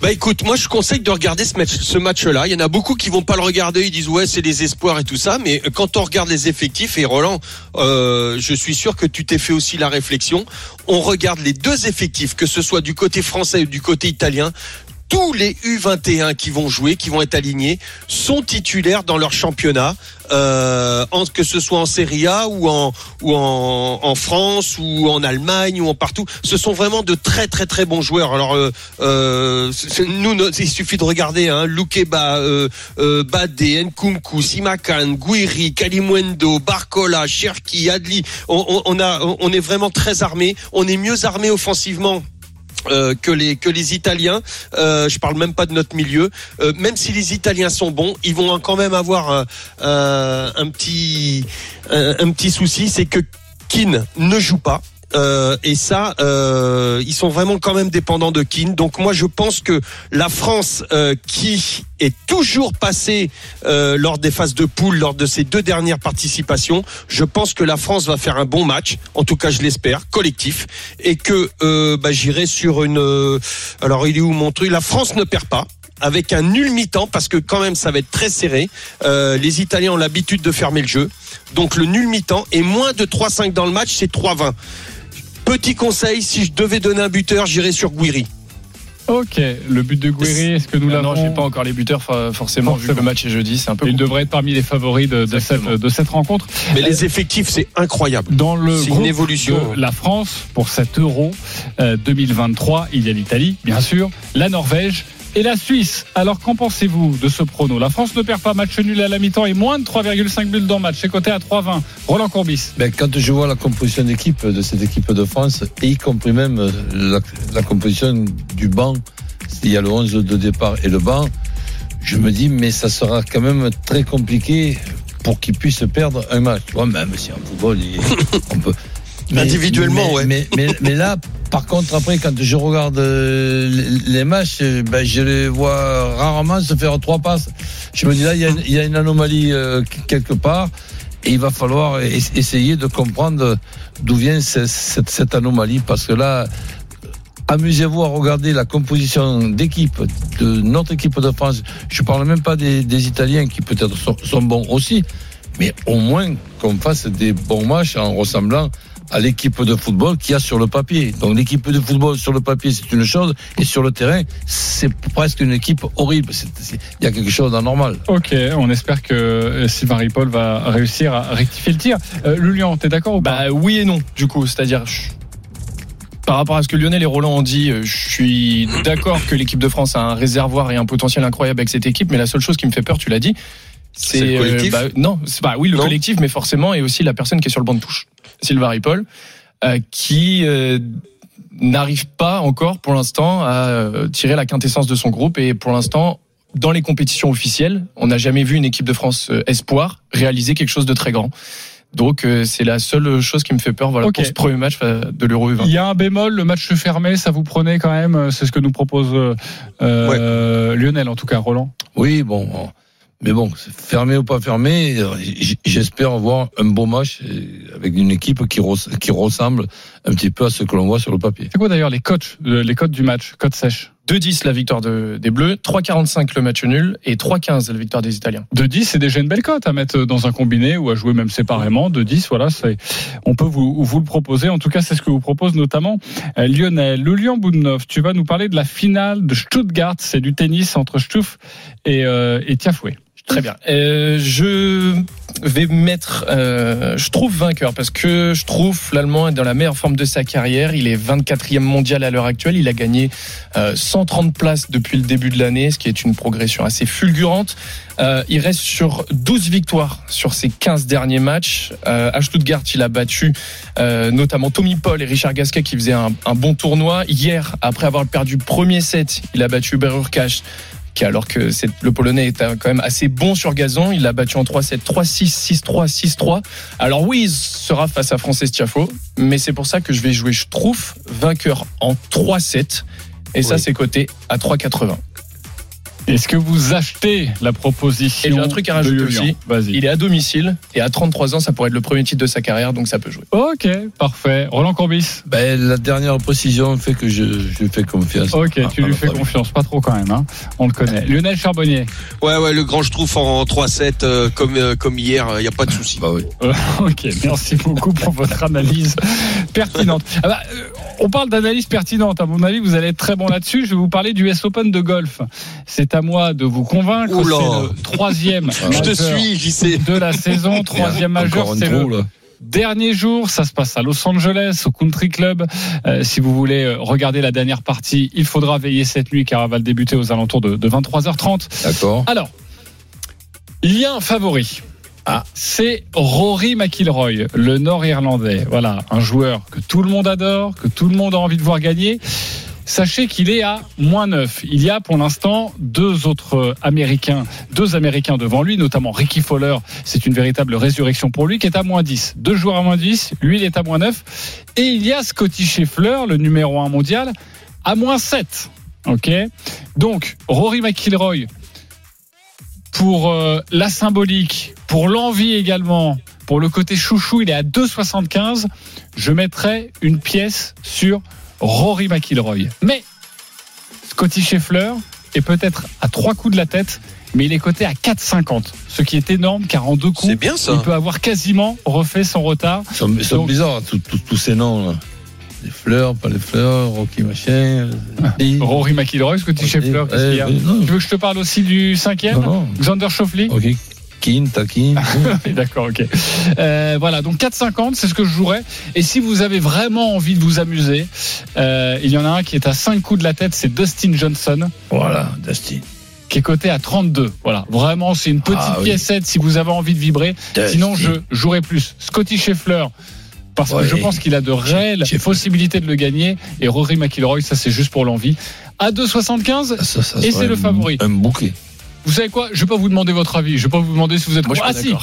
Bah écoute, moi je conseille de regarder ce match, ce match-là. Il y en a beaucoup qui vont pas le regarder, ils disent ouais c'est des espoirs et tout ça, mais quand on regarde les effectifs et Roland, euh, je suis sûr que tu t'es fait aussi la réflexion. On regarde les deux effectifs, que ce soit du côté français ou du côté italien. Tous les U21 qui vont jouer, qui vont être alignés, sont titulaires dans leur championnat, euh, que ce soit en Serie A ou en ou en, en France ou en Allemagne ou en partout. Ce sont vraiment de très très très bons joueurs. Alors euh, euh, nous, il suffit de regarder hein, Lukeba, euh, euh, Badé, Nkunku, Simakan, Guiri, Kalimwendo, Barcola, Cherki, Adli. On, on, on a, on est vraiment très armés. On est mieux armés offensivement. Euh, que les que les Italiens, euh, je parle même pas de notre milieu. Euh, même si les Italiens sont bons, ils vont quand même avoir un petit un, petit souci, c'est que Keane ne joue pas. Euh, et ça, euh, ils sont vraiment quand même dépendants de Keane. Donc moi, je pense que la France, euh, qui est toujours passée lors des phases de poule, lors de ses deux dernières participations, je pense que la France va faire un bon match. En tout cas, je l'espère, collectif, et que bah, j'irai sur une. alors, il est où mon truc? La France ne perd pas avec un nul mi-temps parce que quand même ça va être très serré. Les Italiens ont l'habitude de fermer le jeu. Donc le nul mi-temps et moins de 3-5 dans le match, c'est 3-20. Petit conseil, si je devais donner un buteur, j'irais sur Guiri. Ok, le but de Guiri, est-ce que nous Ah l'avons non, j'ai pas encore les buteurs, fa- forcément, vu que Forcément. le match est jeudi, c'est un peu. Il devrait être parmi les favoris de, de cette, Exactement. de cette rencontre. Mais les effectifs, c'est incroyable. Dans le C'est une groupe évolution. de la France pour cet Euro euh, 2023, il y a l'Italie, bien sûr, la Norvège et la Suisse. Alors qu'en pensez-vous de ce prono? La France ne perd pas match nul à la mi-temps et moins de 3,5 buts dans le match. C'est coté à 3,20. Roland Courbis. Ben, quand je vois la composition d'équipe de cette équipe de France, et y compris même euh, la, la composition du banc, il y a le 11 de départ et le banc, je me dis, mais ça sera quand même très compliqué pour qu'ils puissent perdre un match. Tu vois, même si en football, (laughs) on peut. Individuellement, mais, ouais. Mais, mais, mais là, par contre, après, quand je regarde euh, les matchs, euh, ben, je les vois rarement se faire trois passes. Je me dis là, il y a, il y a une anomalie euh, quelque part. Et il va falloir es- essayer de comprendre d'où vient ce- cette, cette anomalie. Parce que là, amusez-vous à regarder la composition d'équipe de notre équipe de France. Je parle même pas des, des Italiens qui peut-être sont, sont bons aussi. Mais au moins qu'on fasse des bons matchs en ressemblant à l'équipe de football qu'il y a sur le papier. Donc l'équipe de football sur le papier c'est une chose et sur le terrain c'est presque une équipe horrible. Il y a quelque chose d'anormal. Ok, on espère que euh, Sylvain Ripoll va réussir à rectifier le tir. Euh, Lilian, t'es d'accord ou pas? Bah oui et non, du coup. C'est-à-dire, par rapport à ce que Lionel et Roland ont dit, euh, je suis d'accord que l'équipe de France a un réservoir et un potentiel incroyable avec cette équipe, mais la seule chose qui me fait peur, tu l'as dit, C'est c'est le collectif bah, non, c'est bah oui le Non. collectif, mais forcément et aussi la personne qui est sur le banc de touche, Sylvain Ripoll, euh, qui euh, n'arrive pas encore pour l'instant à euh, tirer la quintessence de son groupe et pour l'instant dans les compétitions officielles, on n'a jamais vu une équipe de France euh, espoir réaliser quelque chose de très grand. Donc euh, c'est la seule chose qui me fait peur voilà pour ce premier match de l'Euro U20. Il y a un bémol, le match fermé, ça vous prenait quand même, c'est ce que nous propose euh, Lionel, en tout cas, Roland. Oui, bon. Mais bon, fermé ou pas fermé, j'espère voir un beau match avec une équipe qui, res- qui ressemble un petit peu à ce que l'on voit sur le papier. C'est quoi d'ailleurs les cotes, euh, les cotes du match, cotes sèches? 2-10 la victoire de- des Bleus, 3-45 le match nul et 3-15 la victoire des Italiens. De 10, c'est déjà une belle cote à mettre dans un combiné ou à jouer même séparément. De 10, voilà, c'est, on peut vous, vous le proposer. En tout cas, c'est ce que vous propose notamment euh, Lionel. Lilian Boudnov, tu vas nous parler de la finale de Stuttgart. C'est du tennis entre Stuf et, euh, et Tiafoué. Très bien. Euh, je vais mettre, euh, je trouve vainqueur parce que je trouve l'Allemand est dans la meilleure forme de sa carrière. Il est 24e mondial à l'heure actuelle. Il a gagné euh, 130 places depuis le début de l'année, ce qui est une progression assez fulgurante. Euh, il reste sur 12 victoires sur ses 15 derniers matchs. Euh, à Stuttgart, il a battu notamment Tommy Paul et Richard Gasquet qui faisaient un, bon tournoi. Hier, après avoir perdu premier set, il a battu qui alors que le Polonais est quand même assez bon sur gazon, il l'a battu en 3-7, 3-6, 6-3, 6-3. Alors oui, il sera face à Francis Tiafo, mais c'est pour ça que je vais jouer Schtroumpf, vainqueur en 3-7. Et ça, c'est coté à 3,80. Est-ce que vous achetez la proposition Et j'ai un truc à rajouter aussi. Vas-y. Il est à domicile et à 33 ans, ça pourrait être le premier titre de sa carrière, donc ça peut jouer. Ok, parfait. Roland Courbis. Ben, la dernière précision fait que je, je lui fais confiance. Ok, Ah, tu lui fais confiance, pas trop quand même. Hein. On le connaît. Lionel Charbonnier. Ouais, ouais, le grand Schtroumpf en 3-7 euh, comme, euh, comme hier, il n'y a pas de souci. Bah oui. Euh, (laughs) ok, merci beaucoup pour votre analyse pertinente. Ah bah, euh, on parle d'analyse pertinente. À mon avis, vous allez être très bon là-dessus. Je vais vous parler du US Open de golf. C'est à moi de vous convaincre. C'est le troisième (laughs) Je te suis, de la saison. (laughs) Troisième majeur, c'est le dernier jour. Ça se passe à Los Angeles, au Country Club. Euh, si vous voulez euh, regarder la dernière partie, il faudra veiller cette nuit car elle va débuter aux alentours de, de 23h30. D'accord. Alors, il y a un favori. Ah. C'est Rory McIlroy, le Nord-Irlandais. Voilà, un joueur que tout le monde adore, que tout le monde a envie de voir gagner. Sachez qu'il est à moins 9. Il y a pour l'instant deux autres Américains, deux Américains devant lui, notamment Ricky Fowler. C'est une véritable résurrection pour lui, qui est à moins 10. Deux joueurs à moins 10, lui il est à moins 9. Et il y a Scotty Scheffler, le numéro 1 mondial, à moins 7. Ok Donc, Rory McIlroy, pour euh, la symbolique, pour l'envie également, pour le côté chouchou, il est à 2,75. Je mettrais une pièce sur Rory McIlroy. Mais Scotty Scheffler est peut-être à trois coups de la tête, mais il est coté à 4,50. Ce qui est énorme car en deux coups, C'est bien ça. il peut avoir quasiment refait son retard. Donc- bizarres, tous- ces noms. Là. Les fleurs, pas les fleurs, Rocky machin. Et- Rory McIlroy, Scotty Scheffler, qu'est-ce qu'il y a Eh, Tu veux que je te parle aussi du cinquième non, non. Xander Schauffele. Kin, Takin. (laughs) D'accord, ok. Euh, voilà, donc 4,50, c'est ce que je jouerais. Et si vous avez vraiment envie de vous amuser, euh, il y en a un qui est à 5 coups de la tête, c'est Dustin Johnson, voilà, Dustin. qui est coté à 32. Voilà, vraiment, c'est une petite Ah oui. piécette si vous avez envie de vibrer. Sinon, je jouerais plus. Scotty Scheffler. Parce que je pense qu'il a de réelles possibilités de le gagner. Et Rory McIlroy, ça c'est juste pour l'envie. À 2,75, Ça, ça Et c'est le favori. Un bouquet. Vous savez quoi? Je vais pas vous demander votre avis. Je vais pas vous demander si vous êtes. Moi, je suis ah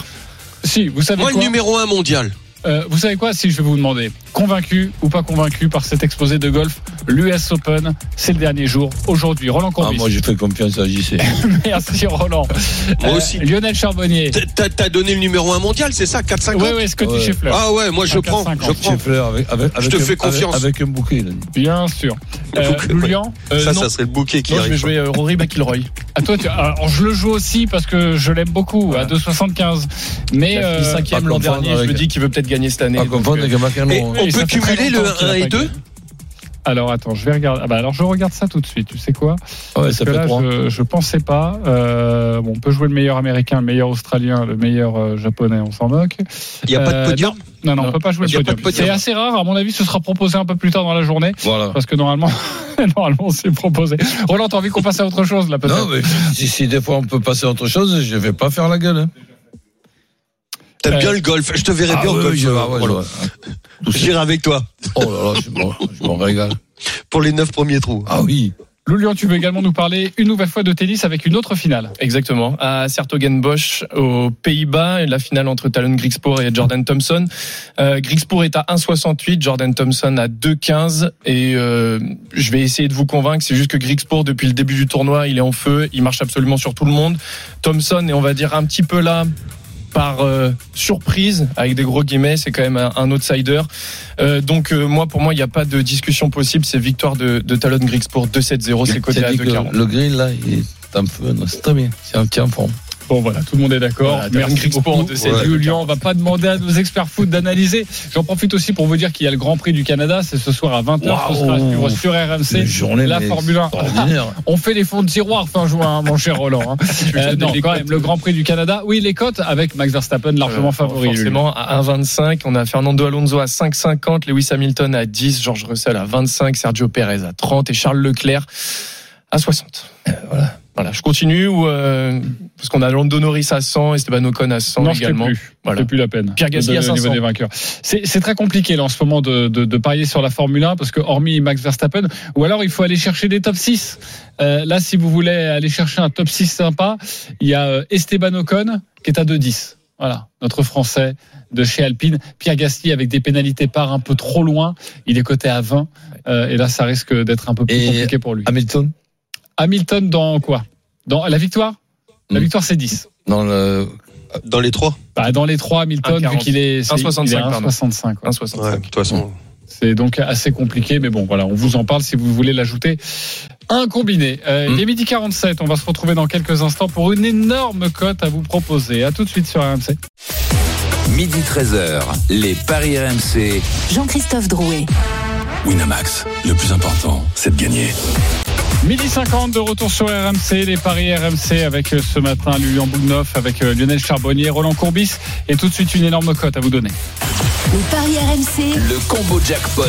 si, vous savez Moi, le quoi? numéro 1 mondial. Euh, vous savez quoi? Si je vais vous demander, convaincu ou pas convaincu par cet exposé de golf, l'US Open, c'est le dernier jour aujourd'hui. Roland Ah, Courbis. moi, j'ai fait confiance à JC. (laughs) Merci Roland. Moi Euh, aussi. Lionel Charbonnier. T'as- donné le numéro 1 mondial, c'est ça? 4-5 Oui, oui, Scotty Ouais. Scheffler. Ah ouais, moi je prends, 4,50. je prends. Scheffler avec, avec, avec te un, fais confiance. Avec, avec un bouquet. là. Bien sûr. Euh, bouquet, Julian, Euh, ça, non. ça serait le bouquet qui Non, je vais arrive. jouer euh, Rory McIlroy. à toi, tu- alors, je le joue aussi parce que je l'aime beaucoup à 2,75. Mais euh, cinquième l'an dernier. Je me dis qu'il veut peut-être gagner cette année. Euh. Et hein. on peut cumuler le longtemps qu'il 1 a et pas 2 gagné. Alors attends, je vais regarder. Ah bah alors je regarde ça tout de suite. Tu sais quoi Ouais, Parce ça que fait là, je, je pensais pas. Euh, bon, on peut jouer le meilleur américain, le meilleur australien, le meilleur euh, japonais, on s'en moque. Il n'y a pas Euh, de podium Non, non, on Non, peut pas jouer le podium. de podium. C'est assez rare. À mon avis, ce sera proposé un peu plus tard dans la journée. Voilà. Parce que normalement, (laughs) normalement, c'est proposé. Roland, t'as envie qu'on passe à autre chose là peut-être Non, mais si, si des fois on peut passer à autre chose, je vais pas faire la gueule. hein. T'aimes bien le golf Je te verrai bien au golf. ah. J'irai avec toi Oh là là, je m'en- je m'en régale. pour les 9 premiers trous. Ah oui. Loulian, tu veux également nous parler une nouvelle fois de tennis avec une autre finale. Exactement. À Sertogenbosch, aux Pays-Bas, la finale entre Talon Grigspor et Jordan Thompson. Euh, est à 1,68, Jordan Thompson à 2,15. Et euh, je vais essayer de vous convaincre. C'est juste que Grigspor, depuis le début du tournoi, il est en feu. Il marche absolument sur tout le monde. Thompson est, on va dire, un petit peu là par euh, surprise, avec des gros guillemets, c'est quand même un, un outsider. Euh, donc euh, moi, pour moi, il n'y a pas de discussion possible. C'est victoire de, de Talon Grigspor 2-7-0, c'est T'as à dit que 2,40. le grill là, il est un peu, non, c'est très bien. C'est un petit en forme. Bon voilà, tout le monde est d'accord. Voilà, Merci beaucoup. Ouais. deux, Julien, on va pas demander à nos experts foot d'analyser. J'en profite aussi pour vous dire qu'il y a le Grand Prix du Canada, c'est ce soir à 20h, ce sera à suivre sur RMC. Journée, la Formule 1. extraordinaire. (laughs) On fait les fonds de tiroir fin juin, hein, mon cher Roland. hein. (laughs) Euh, non, quand même, le Grand Prix du Canada. Oui, les cotes avec Max Verstappen largement Euh, favori. Forcément, à 1,25. On a Fernando Alonso à 5,50, Lewis Hamilton à 10, George Russell à 25, Sergio Perez à 30 et Charles Leclerc à 60. voilà. Voilà, je continue ou euh, parce qu'on a Lando Norris à 100, Esteban Ocon à 100 Non, également. plus. Voilà. C'est plus la peine. Pierre Gasly De- à au niveau 500. des vainqueurs. C'est c'est très compliqué là en ce moment de, de, de parier sur la Formule 1 parce que hormis Max Verstappen, ou alors il faut aller chercher des top 6. Euh, là, si vous voulez aller chercher un top 6 sympa, il y a euh, Esteban Ocon qui est à 2,10. Voilà, notre Français de chez Alpine. Pierre Gasly avec des pénalités part un peu trop loin. Il est coté à 20. Euh, et là, ça risque d'être un peu plus Et compliqué pour lui. Hamilton? Hamilton dans quoi? Dans la victoire? La Mm. victoire, c'est 10. dans le Dans les trois. Bah, dans les trois, Hamilton, 1,40. vu qu'il est, c'est- 1,65, il est à pardon. 1,65. quoi. 1,65. Ouais, de toute façon. C'est donc assez compliqué, mais bon, voilà, on vous en parle si vous voulez l'ajouter. Un combiné. Euh, Mm. Il est midi 47. On va se retrouver dans quelques instants pour une énorme cote à vous proposer. À tout de suite sur RMC. Midi 13h, les Paris RMC. Jean-Christophe Drouet. Winamax, le plus important, c'est de gagner. Midi 50 de retour sur RMC, les paris RMC avec euh, ce matin Lilian Bougnoff, avec euh, Lionel Charbonnier, Roland Courbis et tout de suite une énorme cote à vous donner. Les paris RMC. Le combo jackpot.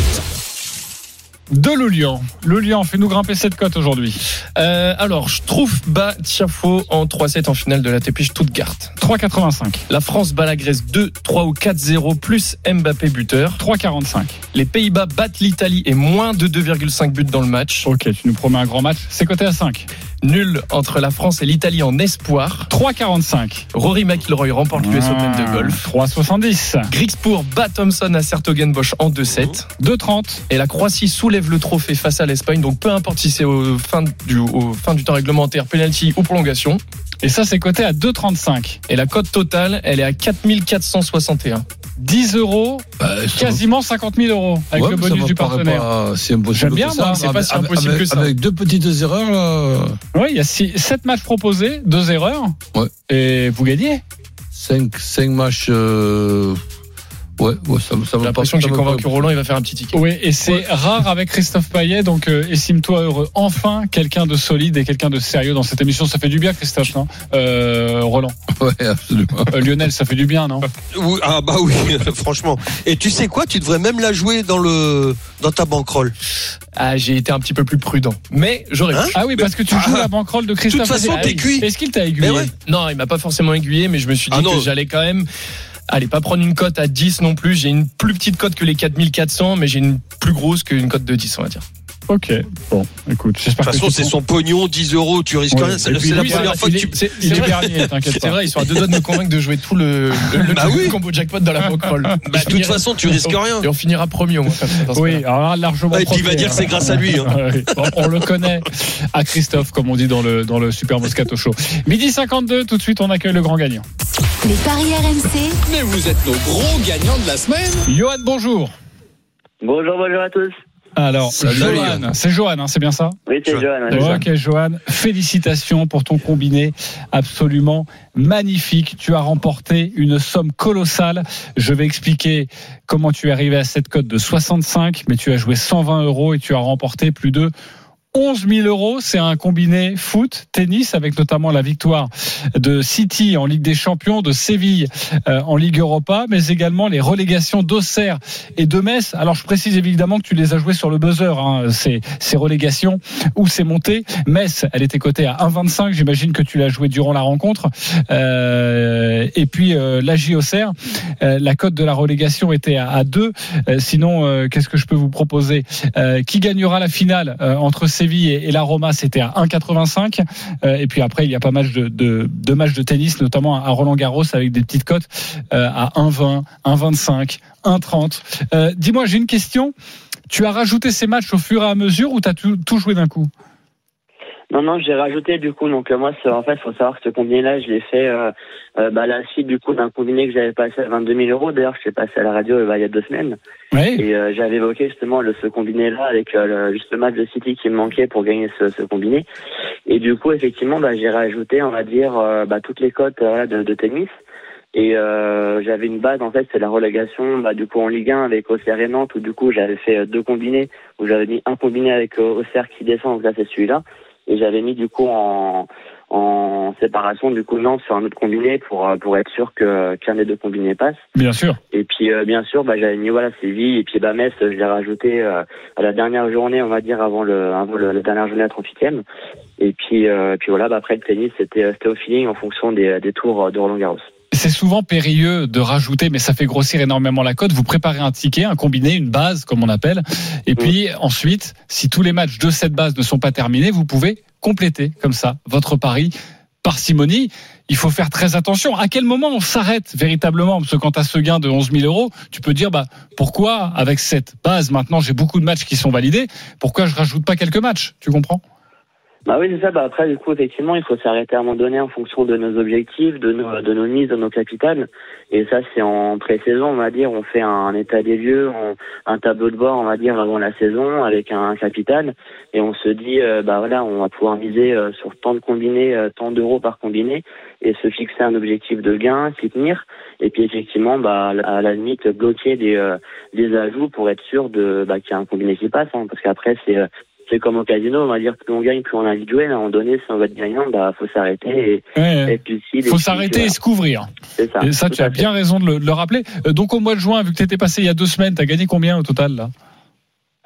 De Lilian. Lilian, fais-nous grimper cette cote aujourd'hui. Euh, alors, je trouve bas Tiafo en 3-7 en finale de la TP Stuttgart. 3,85. La France bat la Grèce 2, 3 ou 4-0 plus Mbappé buteur. 3,45. Les Pays-Bas battent l'Italie et moins de 2,5 buts dans le match. Ok, tu nous promets un grand match. C'est coté à 5. Nul entre la France et l'Italie en espoir. 3,45. Rory McIlroy remporte l'US Open de golf. 3,70. Grixpour bat Thompson à Sertogenbosch en 2-7. 2,30. Et la Croatie soulève le trophée face à l'Espagne. Donc peu importe si c'est au fin du, au fin du temps réglementaire, penalty ou prolongation. Et ça, c'est coté à 2,35. Et la cote totale, elle est à 4461. 10 euros, bah, ça quasiment 50 000 euros avec Ouais, le bonus du partenaire. pas si impossible J'aime bien, que ça. moi, c'est pas si impossible avec- que ça. Avec deux petites erreurs, là, Oui, il y a 7 matchs proposés, 2 erreurs. Ouais. Et vous gagnez. 5, cinq matchs. euh, Ouais, ouais, ça, me- ça J'ai l'impression que j'ai convaincu Roland, il va faire un petit ticket. Oui, et c'est rare avec Christophe Payet, donc euh, estime-toi heureux. Enfin, quelqu'un de solide et quelqu'un de sérieux dans cette émission. Ça fait du bien, Christophe, non? Euh, Roland. (laughs) Ouais, absolument. Euh, Lionel, ça fait du bien, non? Oui, ah bah oui, (laughs) franchement. Et tu sais quoi? Tu devrais même la jouer dans le dans ta banquerolle. Ah, j'ai été un petit peu plus prudent. Mais j'aurais Hein? pu. Ah oui, parce que tu joues la banquerolle de Christophe. De toute façon, Payet. t'es Ah cuit. Est-ce qu'il t'a aiguillé? Ouais. Non, il m'a pas forcément aiguillé, mais je me suis dit Ah non. que j'allais quand même. Allez, pas prendre une cote à 10 non plus. J'ai une plus petite cote que les 4400, mais j'ai une plus grosse qu'une cote de 10, on va dire. Ok, bon, écoute, De j'espère toute que façon, tu c'est prends- son pognon, 10 euros, tu risques Ouais. rien. C'est c'est la première fois que est- tu. C'est C'est vrai, ils sont à deux doigts de me convaincre de jouer tout le, le, (laughs) le Bah oui. combo jackpot dans la banquerolle. Bah, de toute façon, tu risques rien. Et on finira premier au moins. Oui, alors largement. Et puis il va dire hein. c'est grâce à lui. hein. (laughs) On le connaît à Christophe, comme on dit dans le, dans le Super Moscato Show. Midi 52, tout de suite, on accueille le grand gagnant. Les paris RMC. Mais vous êtes nos gros gagnants de la semaine. Johan, bonjour. Bonjour, bonjour à tous. Alors, Salut. Johan, c'est Johan, hein, c'est bien ça Oui, c'est Johan. ouais. Ok, Johan, félicitations pour ton combiné absolument magnifique. Tu as remporté une somme colossale. Je vais expliquer comment tu es arrivé à cette cote de 65, mais tu as joué 120 euros et tu as remporté plus de 11 000 euros. C'est un combiné foot, tennis, avec notamment la victoire de City en Ligue des Champions, de Séville euh, en Ligue Europa, mais également les relégations d'Auxerre et de Metz. Alors je précise évidemment que tu les as jouées sur le buzzer, hein, ces, ces relégations ou ces montées. Metz, elle était cotée à 1,25. J'imagine que tu l'as joué durant la rencontre. Euh, et puis euh, l'AJ Auxerre, euh, la cote de la relégation était à, à 2. Euh, sinon, qu'est-ce que je peux vous proposer? Qui gagnera la finale entre Et, la Roma C'était à 1,85. Euh, et puis après, il y a pas mal de, matchs de tennis, notamment à Roland Garros avec des petites cotes euh, à 1,20, 1,25, 1,30. Euh, Dis-moi, j'ai une question. Tu as rajouté ces matchs au fur et à mesure ou tu as tout joué d'un coup? Non, non, j'ai rajouté du coup. Donc euh, moi, en fait, faut savoir que ce combiné-là, je l'ai fait euh, euh, bah, la suite du coup d'un combiné que j'avais passé à 22 000 euros. D'ailleurs, je l'ai passé à la radio euh, bah, il y a deux semaines. Oui. Et euh, j'avais évoqué justement le, ce combiné-là avec euh, le, juste le match de City qui me manquait pour gagner ce, ce combiné. Et du coup, effectivement, bah, j'ai rajouté, on va dire, bah, toutes les cotes de, de tennis. Et euh, j'avais une base, en fait, c'est la relégation, bah, du coup, en Ligue 1 avec Auxerre et Nantes, où du coup, j'avais fait deux combinés, où j'avais mis un combiné avec Auxerre qui descend, donc là, c'est celui-là. Et j'avais mis, du coup, en, en séparation, du coup, Nantes sur un autre combiné pour, euh, pour être sûr que qu'un des deux combinés passe. Bien sûr. Et puis euh, bien sûr, bah, j'avais mis voilà Séville et puis bah, Metz, je l'ai rajouté euh, à la dernière journée, on va dire avant le avant le, la dernière journée à 38e. Et puis euh, puis voilà, bah, après le tennis, c'était euh, c'était au feeling en fonction des, des tours de Roland Garros. C'est souvent périlleux de rajouter, mais ça fait grossir énormément la cote. Vous préparez un ticket, un combiné, une base, comme on appelle. Et puis ensuite, si tous les matchs de cette base ne sont pas terminés, vous pouvez compléter comme ça votre pari parcimonie. Il faut faire très attention. À quel moment on s'arrête véritablement? Parce que quand tu as ce gain de 11 000 euros, tu peux dire bah, pourquoi, avec cette base, maintenant j'ai beaucoup de matchs qui sont validés, pourquoi je rajoute pas quelques matchs? Tu comprends? Bah oui, c'est ça. Bah après, du coup, effectivement, il faut s'arrêter à un moment donné en fonction de nos objectifs, de nos, de nos mises, de nos capitales. Et ça, c'est en pré-saison, on va dire. On fait un état des lieux, un tableau de bord, on va dire, avant la saison, avec un capital. Et on se dit, euh, bah voilà, on va pouvoir miser euh, sur tant de combinés, euh, tant d'euros par combiné, et se fixer un objectif de gain, s'y tenir. Et puis, effectivement, bah, à la limite, bloquer des, euh, des ajouts pour être sûr de, bah, qu'il y a un combiné qui passe. hein. parce qu'après, c'est, euh, c'est comme au casino, on va dire plus on gagne, plus on individuel. À un moment donné, si on va être gagnant, bah faut s'arrêter et, Ouais. si Il faut s'arrêter et se couvrir. C'est ça. Et ça, Tout tu as fait. bien raison de le, de le rappeler. Euh, Donc au mois de juin, vu que tu étais passé il y a deux semaines, tu as gagné combien au total là?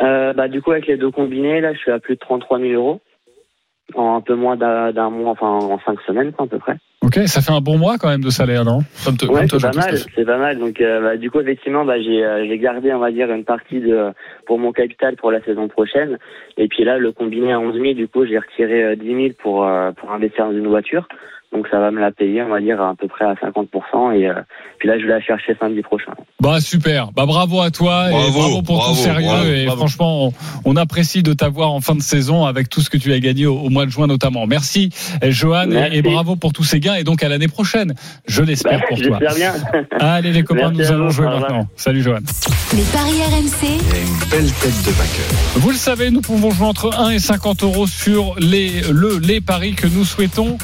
Euh, bah du coup avec les deux combinés, là, je suis à plus de 33 000 euros en un peu moins d'un d'un mois, enfin en cinq semaines quoi, à peu près. Ok, ça fait un bon mois quand même de salaire, non? Ouais, c'est pas mal, c'est pas mal. Donc, euh, bah, du coup, effectivement, bah, j'ai euh, j'ai gardé, on va dire, une partie de pour mon capital pour la saison prochaine. Et puis là, le combiné à 11 000, du coup, j'ai retiré euh, 10 000 pour euh, pour investir dans une voiture. Donc, ça va me la payer, on va dire, à peu près à 50 Et euh, puis là, je vais la chercher samedi prochain. Bah super, bah bravo à toi et Bravo, bravo pour bravo, ton sérieux bravo, et bravo. franchement on, on apprécie de t'avoir en fin de saison avec tout ce que tu as gagné au, au mois de juin notamment. Merci Johan et- Merci. et, bravo pour tous ces gains et donc à l'année prochaine, je l'espère Bah, pour toi. Bien. (laughs) Allez les copains, Merci nous allons jouer maintenant. Salut Johan. Les paris RMC, Il a une belle tête de vainqueur. Vous le savez, nous pouvons jouer entre 1 et 50 euros sur les, le, les paris que nous souhaitons.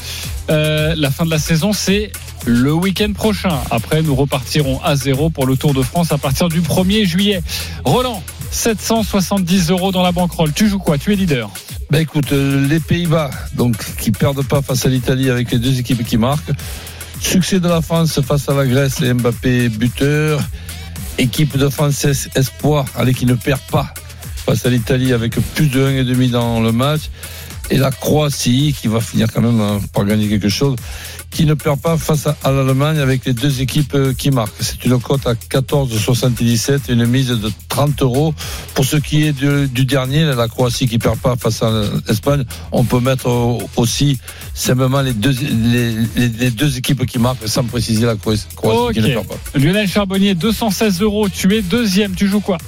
Euh, la fin de la saison, c'est le week-end prochain. Après, nous repartirons à zéro pour le Tour de France à partir du 1er juillet. Roland, 770 euros dans la banquerolle. Tu joues quoi? Tu es leader. Ben écoute, euh, les Pays-Bas, donc qui perdent pas face à l'Italie avec les deux équipes qui marquent. Succès de la France face à la Grèce et Mbappé buteur. Équipe de France es- espoir, allez qui ne perd pas face à l'Italie avec plus de 1,5 dans le match. Et la Croatie qui va finir quand même euh, par gagner quelque chose, qui ne perd pas face à, l'Allemagne avec les deux équipes euh, qui marquent. C'est une cote à 14,77 et une mise de 30 euros. Pour ce qui est du, du dernier, la Croatie qui perd pas face à l'Espagne, on peut mettre aussi simplement les deux, les, les- les deux équipes qui marquent sans préciser la Croatie, qui ne perd pas. Lionel Charbonnier, 216 euros. Tu es deuxième. Tu joues quoi?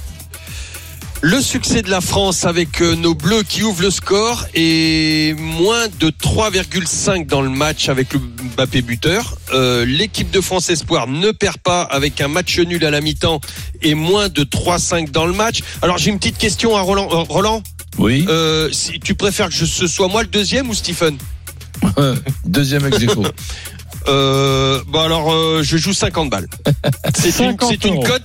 Le succès de la France avec euh, nos bleus qui ouvrent le score et moins de 3,5 dans le match avec le Mbappé buteur. Euh, L'équipe de France Espoir ne perd pas avec un match nul à la mi-temps et moins de 3,5 dans le match. Alors j'ai une petite question à Roland. Euh, Roland, Oui, euh, si tu préfères que je, ce soit moi le deuxième ou Stephen (laughs) deuxième ex euh, Bon alors euh, je joue 50 balles. (laughs) C'est une, 50 c'est une euros. cote.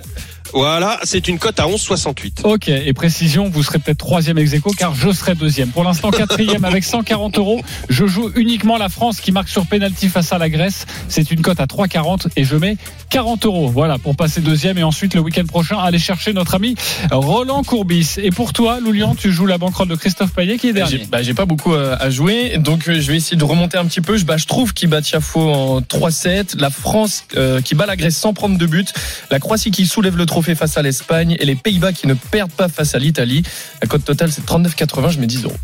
Voilà, c'est une cote à 11,68. Ok, et précision, vous serez peut-être troisième ex aequo, car je serai deuxième. Pour l'instant, (laughs) quatrième avec 140 euros. Je joue uniquement la France qui marque sur pénalty face à la Grèce. C'est une cote à 3,40 et je mets 40 euros. Voilà, pour passer deuxième et ensuite le week-end prochain, aller chercher notre ami Roland Courbis. Et pour toi, Loulian, tu joues la banquerolle de Christophe Payet qui est J'ai dernier. bah, j'ai pas beaucoup à, à jouer, donc euh, je vais essayer de remonter un petit peu. Je, bah, je trouve qu'il bat Tiafo en 3-7. La France euh, qui bat la Grèce sans prendre de but. La Croatie qui soulève le trophée face à l'Espagne. Et les Pays-Bas qui ne perdent pas face à l'Italie. La cote totale, c'est 39,80. Je mets 10 euros.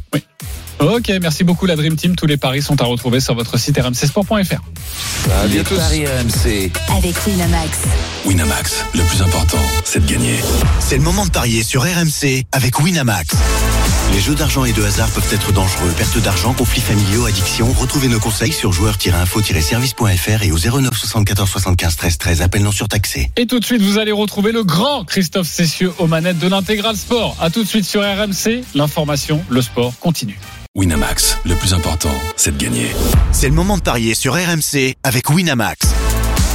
Ok, merci beaucoup la Dream Team. Tous les paris sont à retrouver sur votre site rmcsport.fr. Les bientôt. paris RMC. avec Winamax. Winamax, le plus important, c'est de gagner. C'est le moment de parier sur RMC avec Winamax. Les jeux d'argent et de hasard peuvent être dangereux. Perte d'argent, conflits familiaux, addiction. Retrouvez nos conseils sur joueurs-info-service.fr et au 09 74 75 13 13. Appel non surtaxé. Et tout de suite, vous allez retrouver le grand Christophe Cessieux aux manettes de l'intégral sport. À tout de suite sur RMC. L'information, le sport continue. Winamax, le plus important, c'est de gagner. C'est le moment de parier sur RMC avec Winamax.